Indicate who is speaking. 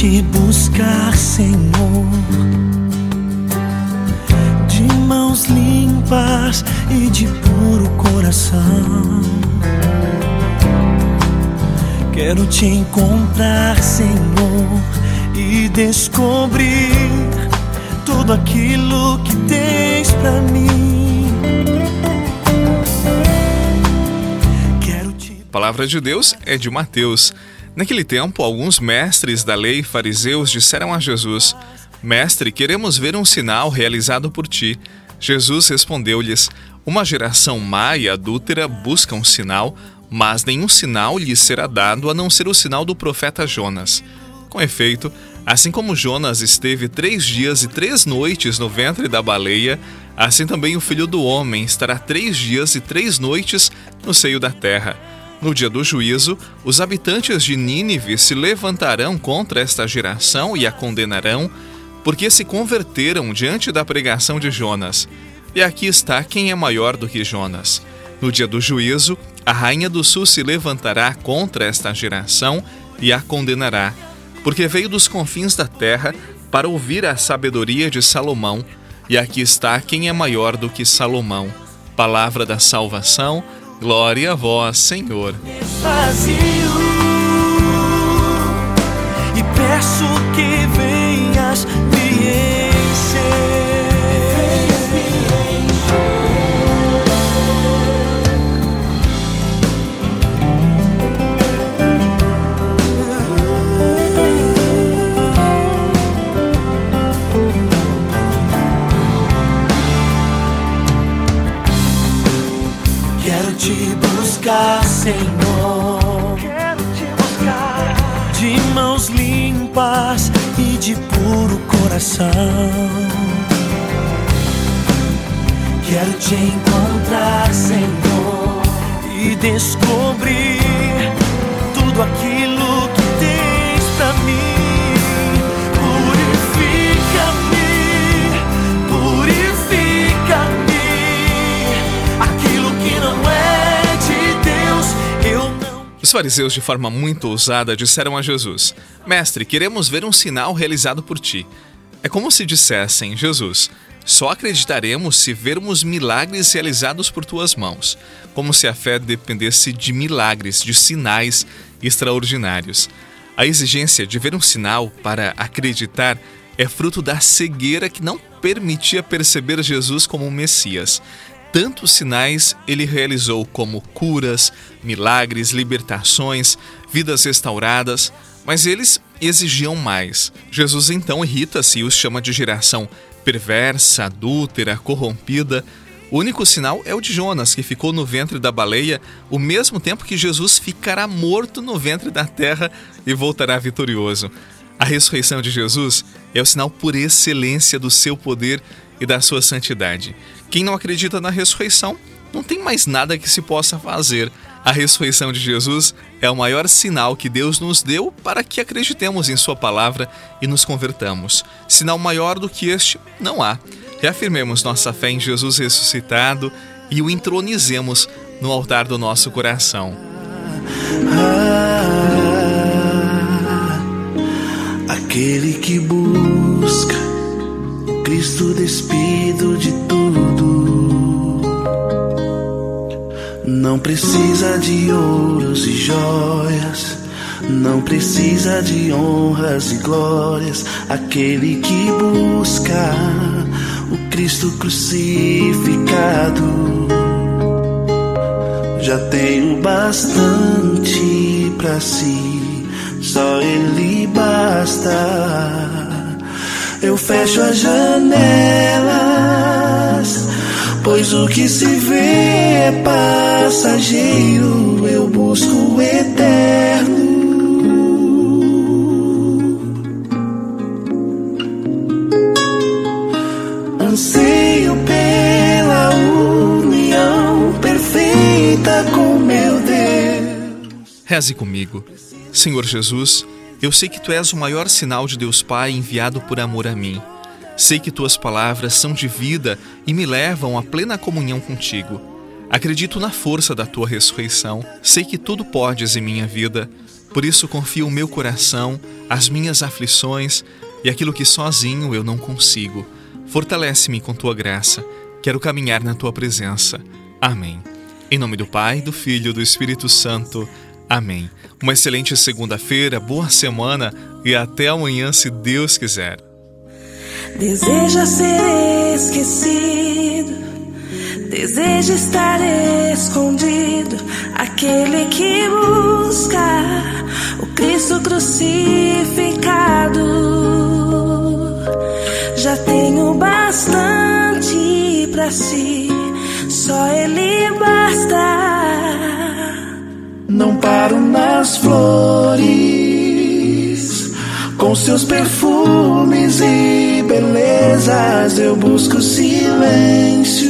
Speaker 1: te buscar, Senhor, de mãos limpas e de puro coração. Quero te encontrar, Senhor, e descobrir tudo aquilo que tens para mim.
Speaker 2: Quero te... A palavra de Deus é de Mateus Naquele tempo, alguns mestres da lei fariseus disseram a Jesus: Mestre, queremos ver um sinal realizado por ti. Jesus respondeu-lhes: Uma geração má e adúltera busca um sinal, mas nenhum sinal lhes será dado a não ser o sinal do profeta Jonas. Com efeito, assim como Jonas esteve três dias e três noites no ventre da baleia, assim também o filho do homem estará três dias e três noites no seio da terra. No dia do juízo, os habitantes de Nínive se levantarão contra esta geração e a condenarão, porque se converteram diante da pregação de Jonas. E aqui está quem é maior do que Jonas. No dia do juízo, a rainha do sul se levantará contra esta geração e a condenará, porque veio dos confins da terra para ouvir a sabedoria de Salomão. E aqui está quem é maior do que Salomão. Palavra da salvação Glória a vós, Senhor.
Speaker 1: Vazio, e peço buscar, Senhor. Quero te buscar. De mãos limpas e de puro coração. Quero te encontrar, Senhor, e descobrir tudo aquilo
Speaker 2: Os fariseus, de forma muito ousada, disseram a Jesus: Mestre, queremos ver um sinal realizado por ti. É como se dissessem: Jesus, só acreditaremos se vermos milagres realizados por tuas mãos, como se a fé dependesse de milagres, de sinais extraordinários. A exigência de ver um sinal para acreditar é fruto da cegueira que não permitia perceber Jesus como o Messias tantos sinais ele realizou, como curas, milagres, libertações, vidas restauradas, mas eles exigiam mais. Jesus então irrita-se e os chama de geração perversa, adúltera, corrompida. O único sinal é o de Jonas, que ficou no ventre da baleia o mesmo tempo que Jesus ficará morto no ventre da terra e voltará vitorioso. A ressurreição de Jesus é o sinal por excelência do seu poder e da sua santidade. Quem não acredita na ressurreição, não tem mais nada que se possa fazer. A ressurreição de Jesus é o maior sinal que Deus nos deu para que acreditemos em Sua palavra e nos convertamos. Sinal maior do que este não há. Reafirmemos nossa fé em Jesus ressuscitado e o entronizemos no altar do nosso coração.
Speaker 1: Ah, aquele que Despido de tudo. Não precisa de ouros e joias, não precisa de honras e glórias. Aquele que busca o Cristo crucificado já tem o bastante para si, só Ele basta eu fecho as janelas, pois o que se vê é passageiro, eu busco o eterno. Anseio pela união perfeita com meu Deus.
Speaker 2: Reze comigo, Senhor Jesus eu sei que tu és o maior sinal de Deus Pai enviado por amor a mim. Sei que tuas palavras são de vida e me levam à plena comunhão contigo. Acredito na força da tua ressurreição. Sei que tudo podes em minha vida. Por isso confio o meu coração, as minhas aflições e aquilo que sozinho eu não consigo. Fortalece-me com tua graça. Quero caminhar na tua presença. Amém. Em nome do Pai, do Filho e do Espírito Santo. Amém. Uma excelente segunda-feira, boa semana e até amanhã, se Deus quiser.
Speaker 3: Deseja ser esquecido, deseja estar escondido, aquele que busca o Cristo crucificado. Já tenho bastante para si, só Ele basta.
Speaker 1: Não paro nas flores, com seus perfumes e belezas eu busco silêncio.